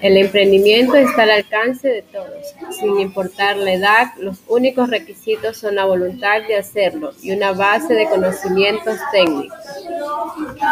El emprendimiento está al alcance de todos, sin importar la edad, los únicos requisitos son la voluntad de hacerlo y una base de conocimientos técnicos.